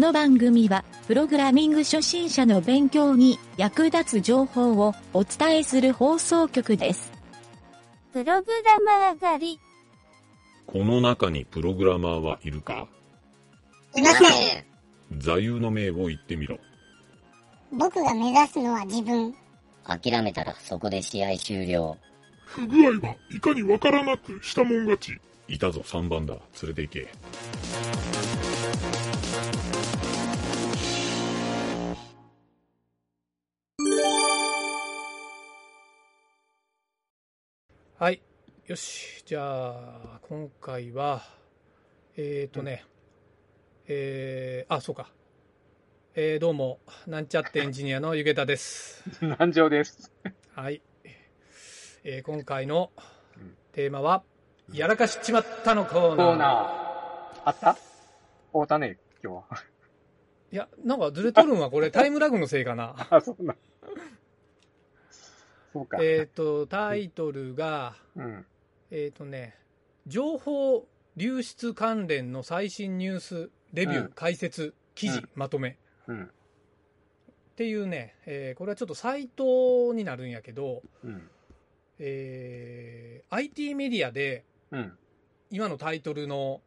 の番組は、プログラミング初心者の勉強に役立つ情報をお伝えする放送局です。プログラマー狩り。この中にプログラマーはいるか？いません。座右の銘を言ってみろ。僕が目指すのは自分。諦めたらそこで試合終了。不具合はいかにわからなくしたもん勝ち。いたぞ3番だ。連れて行け。はい。よし。じゃあ、今回は、えーとね、えー、あ、そうか。えー、どうも、なんちゃってエンジニアのゆげたです。南條です。はい。えー、今回のうんテーマは、やらかしちまったのコーナー。コーナー。あった？会うたね、今日は。いや、なんかずれとるんはこれタイムラグのせいかな。あ、そんな。そうか。えっと、タイトルが、うん。えっ、とね、情報流出関連の最新ニュース、レビュー、うん解説、記事、うんまとめっうん。ていうね、えーこれはちょっとサイトになるんやけど、うん。えー IT メディアでうん。今のタイトルの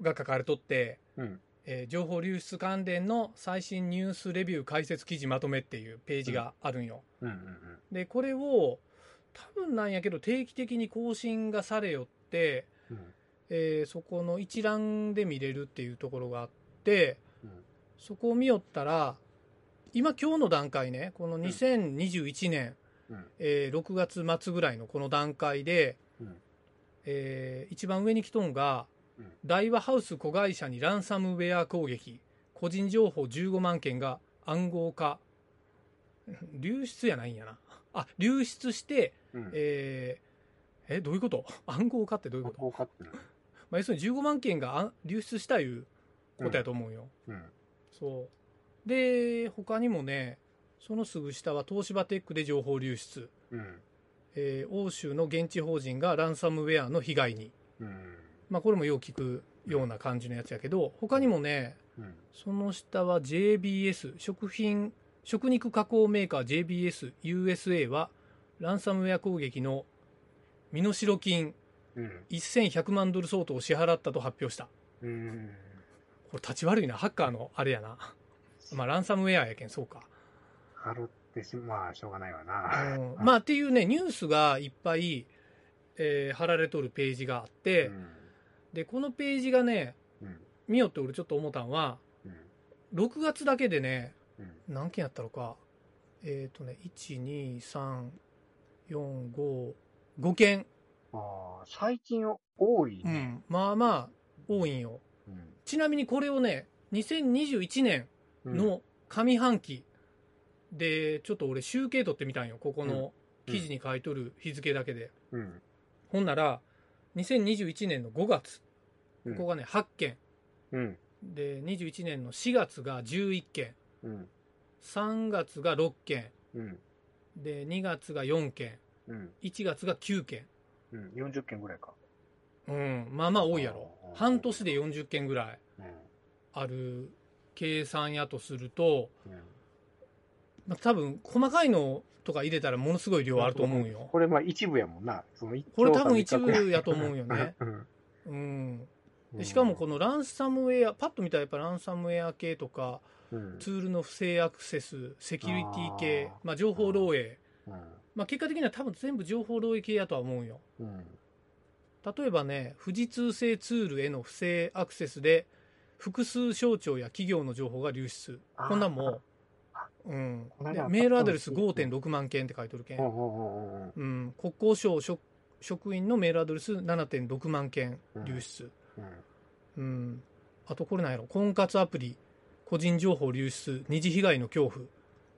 が書かれとって、うん。えー情報流出関連の最新ニュースレビュー解説記事まとめっていうページがあるんよ。うん。うん。でこれを多分なんやけど定期的に更新がされよって、うん。えーそこの一覧で見れるっていうところがあってうん。そこを見よったら今今日の段階ねこの2021年、うん。えー6月末ぐらいのこの段階で、うんえー一番上に来とんが、うん大和ハウス子会社にランサムウェア攻撃。個人情報15万件が暗号化。流出やないんやな。あ流出して、うん。えーえどういうこと？暗号化ってどういうこと、まあ、要するに15万件があ流出したいうことやと思うよ、うん。そう。で他にもねそのすぐ下は東芝テックで情報流出。うん。えー欧州の現地法人がランサムウェアの被害に、うん。まあ、これもよう聞くような感じのやつやけど他にもねうん。その下は JBS 食品食肉加工メーカー JBS USA はランサムウェア攻撃の身代金うん。1100万ドル相当を支払ったと発表したうん。これ立ち悪いなハッカーのあれやなまあランサムウェアやけんそうか払ってしまあ、しょうがないわな。うんまあっていうねニュースがいっぱい、えー貼られとるページがあって、うん。でこのページがねうん。見よって俺ちょっと思ったんはうん。6月だけでねうん。何件やったのかえっ、とね12345件、ああ、最近多いね。うん、まあまあ多いんようん。ちなみにこれをね2021年うん。の上半期でちょっと俺集計取ってみたんよここのうん記事に書いとる日付だけで、うん。ほんなら2021年の5月うんここがね8件うん。で21年の4月が11件うん。3月が6件うん。で2月が4件うん。1月が9件うん。40件ぐらいか。うんまあまあ多いやろ半年で40件ぐらいうん。ある計算やとすると、うん。まあ、多分細かいのとか入れたらものすごい量あると思うんよこれまあ一部やもんな。そのこれ多分一部やと思うよね。うん。うんでしかもこのランサムウェアパッと見たらやっぱランサムウェア系とかうん、ツールの不正アクセスセキュリティ系あー。まあ、情報漏洩、うん。まあ、結果的には多分全部情報漏洩系やとは思うよ。うん。例えばね富士通製ツールへの不正アクセスで複数省庁や企業の情報が流出。こんなんも、うん、でメールアドレスうん5.6万件って書いてるけん、うんうんうんうん、国交省職職員のメールアドレス7.6万件流出、うん。うん、あとこれなんやろ。婚活アプリ。個人情報流出。二次被害の恐怖、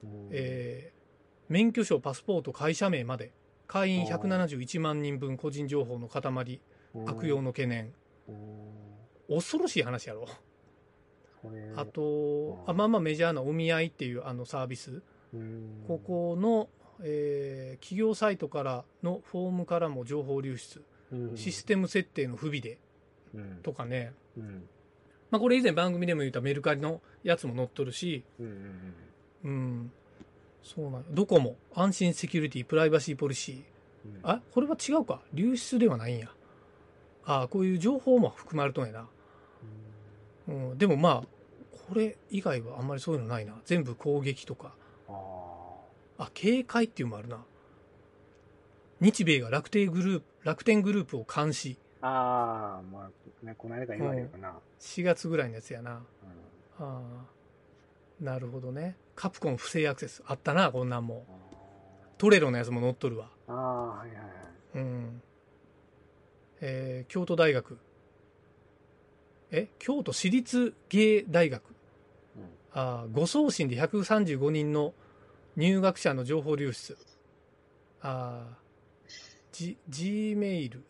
うん。えー免許証パスポート会社名まで。会員171万人分個人情報の塊。うん。悪用の懸念。うん。恐ろしい話やろ。あとあまあまあメジャーなお見合いっていうあのサービス。うん。ここの、えー企業サイトからのフォームからも情報流出。うん。システム設定の不備で。うんとかね、うんまあ、これ以前番組でも言ったメルカリのやつも載っとるし、うんうんうん。そうなんドコモ、安心セキュリティ、プライバシーポリシー。うん。あ、これは違うか。流出ではないんや。ああ、こういう情報も含まれとんやな。うん。でもまあ、これ以外はあんまりそういうのないな。全部攻撃とか。ああ、警戒っていうのもあるな。日米が楽天グループ、楽天グループを監視。あ。ああ、まあ、ね、この間言われるかな。4月ぐらいのやつやな。うんああ。なるほどね。カプコン不正アクセス。あったな、こんなんも。トレロのやつも載っとるわ。ああ、はいはいはい。うん。えー京都大学。え？京都市立芸大学。うんあー誤送信で135人の入学者の情報流出。あー G、G メール。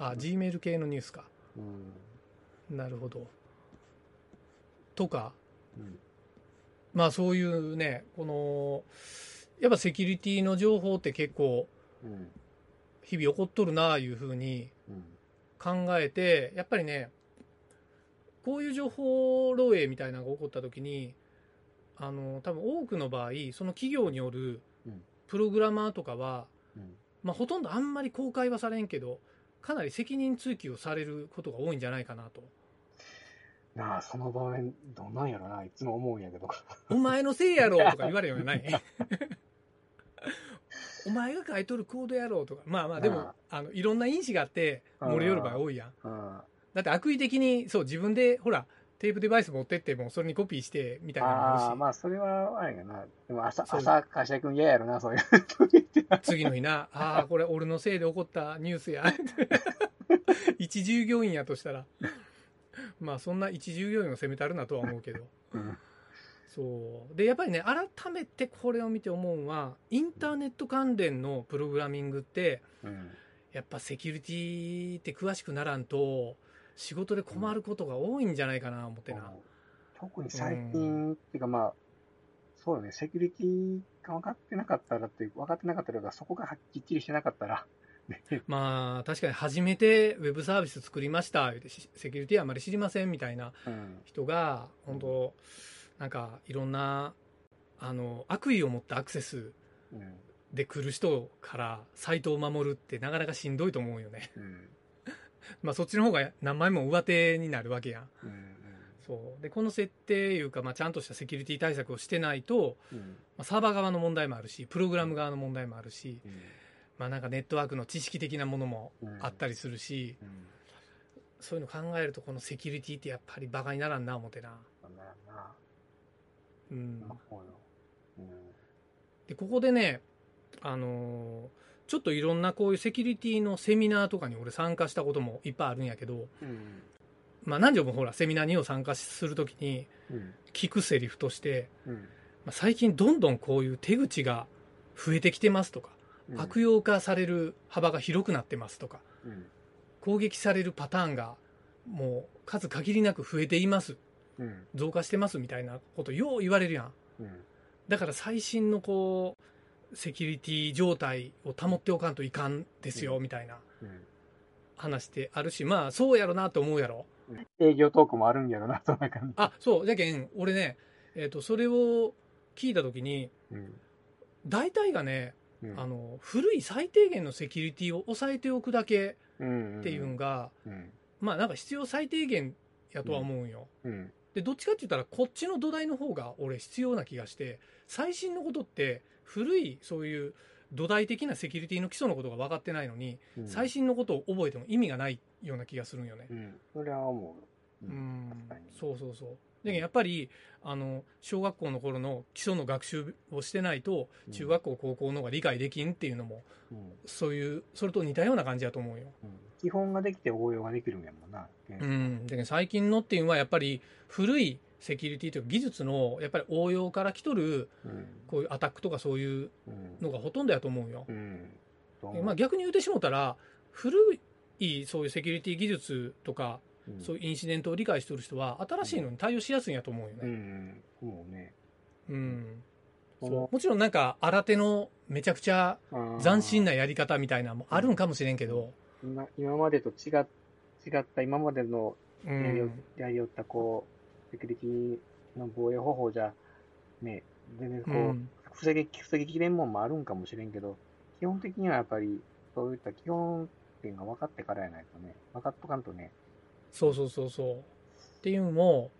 あ、G メール系のニュースか。うん。なるほど。とか、うん。まあそういうね、この、やっぱセキュリティの情報って結構うん。日々起こっとるなあいうふうにうん。考えて、やっぱりね、こういう情報漏洩みたいなのが起こった時に、あの、多分多くの場合、その企業によるうんプログラマーとかは、うん。まあほとんどあんまり公開はされんけど、かなり責任追及をされることが多いんじゃないかなと。なあ、その場面、どんなんやろな、いつも思うんやけど。お前のせいやろとか言われるようない。お前が書いとるコードやろうとか。まあまあ、でもあ、あの、いろんな因子があって、漏れよる場合多いやん。だって悪意的に、そう、自分で、ほら、テープデバイス持ってっても、それにコピーして、みたいなのもあるし。ああ、まあ、それは、あれやな。でも、朝、朝、会社行くん嫌やろな、そういう。次の日な、ああ、これ俺のせいで起こったニュースや。一従業員やとしたら。まあ、そんな一従業員を責めたるなとは思うけど。うん。そう。で、やっぱりね、改めてこれを見て思うのは、インターネット関連のプログラミングって、うん。やっぱセキュリティって詳しくならんと、仕事で困ることが多いんじゃないかな、思ってな。特に最近、っていうかまあ、そうよね、セキュリティが分かってなかったらっていう、分かってなかったら、そこがはっきりしてなかったら、ね まあ、確かに初めてウェブサービス作りました、セキュリティあまり知りませんみたいなうん。人が、本当なんかいろんな、あの、悪意を持ったアクセスうん。で来る人からサイトを守るってなかなかしんどいと思うよね。うん。まあそっちの方が何枚も上手になるわけやん。うん。そう。で、この設定いうか、まあちゃんとしたセキュリティ対策をしてないと、うん。まあ、サーバー側の問題もあるし、プログラム側の問題もあるし、うん。まあなんかネットワークの知識的なものもうんあったりするし、うん。そういうの考えるとこのセキュリティってやっぱりバカにならんな思ってな。うん。で、ここでね、あのーちょっといろんなこういうセキュリティのセミナーとかに俺参加したこともいっぱいあるんやけど、うん。まあ何時もほらセミナーにを参加するときにうん。聞くセリフとして、うん。まあ、最近どんどんこういう手口が増えてきてますとか、うん。悪用化される幅が広くなってますとか、うん。攻撃されるパターンがもう数限りなく増えています。うん。増加してますみたいなことよう言われるやん。だから最新のこう、セキュリティ状態を保っておかんといかんですよ、みたいなうん。話ってあるし、まあそうやろなと思うやろ。営業トークもあるんやろな、そんな感じ。あ、そう、じゃけん、俺ね、えっ、と、それを聞いたときに、うん。大体がね、うんあの、古い最低限のセキュリティを抑えておくだけうん。っていうんが、うん。まあなんか必要最低限やとは思うんよ。うん。で、どっちかって言ったら、こっちの土台の方が俺必要な気がして、最新のことって、古いそういう土台的なセキュリティの基礎のことが分かってないのに、うん。最新のことを覚えても意味がないような気がするんよねう。ん。それは思う。うん。そうそうそう。でやっぱり、あの、小学校の頃の基礎の学習をしてないと、うん中学校、高校の方が理解できんっていうのも、うん。そういう、それと似たような感じだと思うよ。うん基本ができて応用ができるんやもんな。うん。で最近のっていうのはやっぱり古いセキュリティというか技術のやっぱり応用から来とるうん。こういうアタックとかそういううん。のがほとんどやと思うよ。まあ逆に言うてしもたら古いそういうセキュリティ技術とかうんそういうインシデントを理解してる人は新しいのに対応しやすいんやと思うようね。うね。うん。そうもちろんなんか新手のめちゃくちゃ斬新なやり方みたいなのもあるんかもしれんけど、今今までと違っ違った今までのうやりよん。やりよった、こう、セキュリティの防衛方法じゃ、ね、全然こう、うん防ぎ、防ぎきれんもんもあるんかもしれんけど、基本的にはやっぱり、そういった基本点が分かってからやないとね、分かっとかんとね、そうそうそうそう。っていうのも、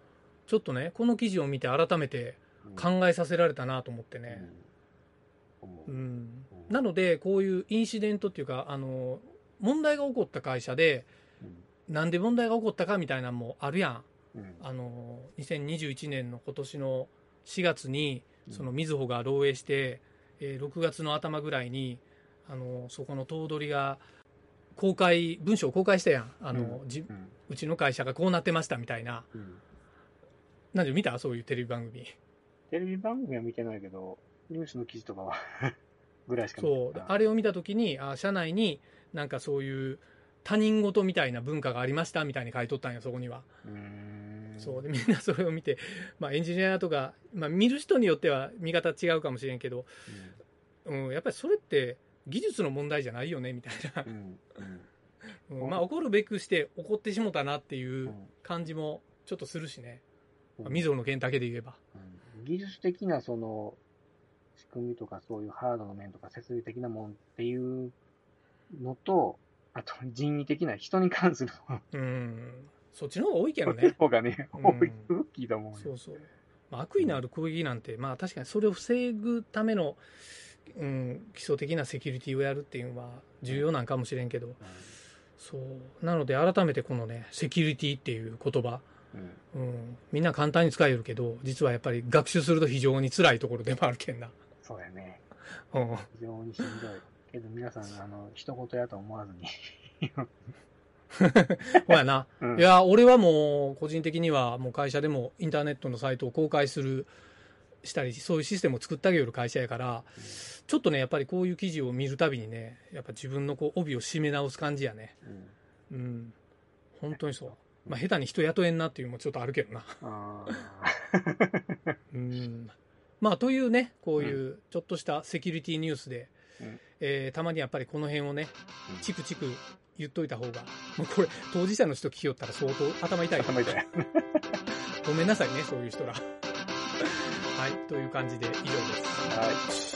ちょっとね、この記事を見て改めてうん考えさせられたなと思ってね。うん思う。うん。なので、こういうインシデントっていうか、あの、問題が起こった会社で、なんで問題が起こったかみたいなのもあるやん。うんうんあの、2021年の今年の4月に、そのみずほが漏洩して、えー6月の頭ぐらいに、あの、そこの頭取が、公開、文章を公開したやん。あの、うんじうんうちの会社がこうなってましたみたいな。うんなんで見た？そういうテレビ番組。テレビ番組は見てないけど、ニュースの記事とかは ぐらいしかそう。あれを見たときに、あ、社内になんかそういう他人事みたいな文化がありましたみたいに書いとったんよ、そこには。うーんそう。で、みんなそれを見て、まあエンジニアとか、まあ見る人によっては見方違うかもしれんけど、うん、やっぱりそれって技術の問題じゃないよね、みたいなう。ん。うん。うんまあ怒るべくして怒ってしもたなっていううん感じもちょっとするしね。うんまあの件だけで言えば。うん技術的なその仕組みとかそういうハードの面とか設備的なもんっていうのと、あと人為的な人に関するうん。そっちの方が多いけどのね。方がね、うん多いと聞いたもんそうそう。まあ、悪意のある攻撃なんて、まあ確かにそれを防ぐための、うん、基礎的なセキュリティをやるっていうのは重要なんかもしれんけど、そう。なので改めてこのね、セキュリティっていう言葉、うん。うん、みんな簡単に使えるけど、実はやっぱり学習すると非常に辛いところでもあるけんな。そうやね。うん。非常にしんどい。けど皆さん、あの、一言やと思わずに。ほやな。うんいや、俺はもう、個人的には、もう会社でもインターネットのサイトを公開する、したり、そういうシステムを作ってあげる会社やから、ちょっとね、やっぱりこういう記事を見るたびにね、やっぱ自分のこう帯を締め直す感じやね。うん。うん。本当にそう。まあ、下手に人雇えんなっていうのもちょっとあるけどな。あうん。まあ、というね、こういうちょっとしたセキュリティニュースで、うんえーたまにやっぱりこの辺をね、うんチクチク言っといた方が、もうこれ、当事者の人聞きよったら相当頭痛い頭痛い。ごめんなさいね、そういう人ら。はい、という感じで以上です。はい。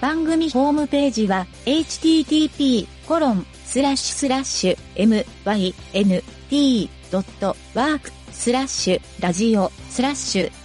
番組ホームページは http:// mynt.work スラッシュラジオスラッシュ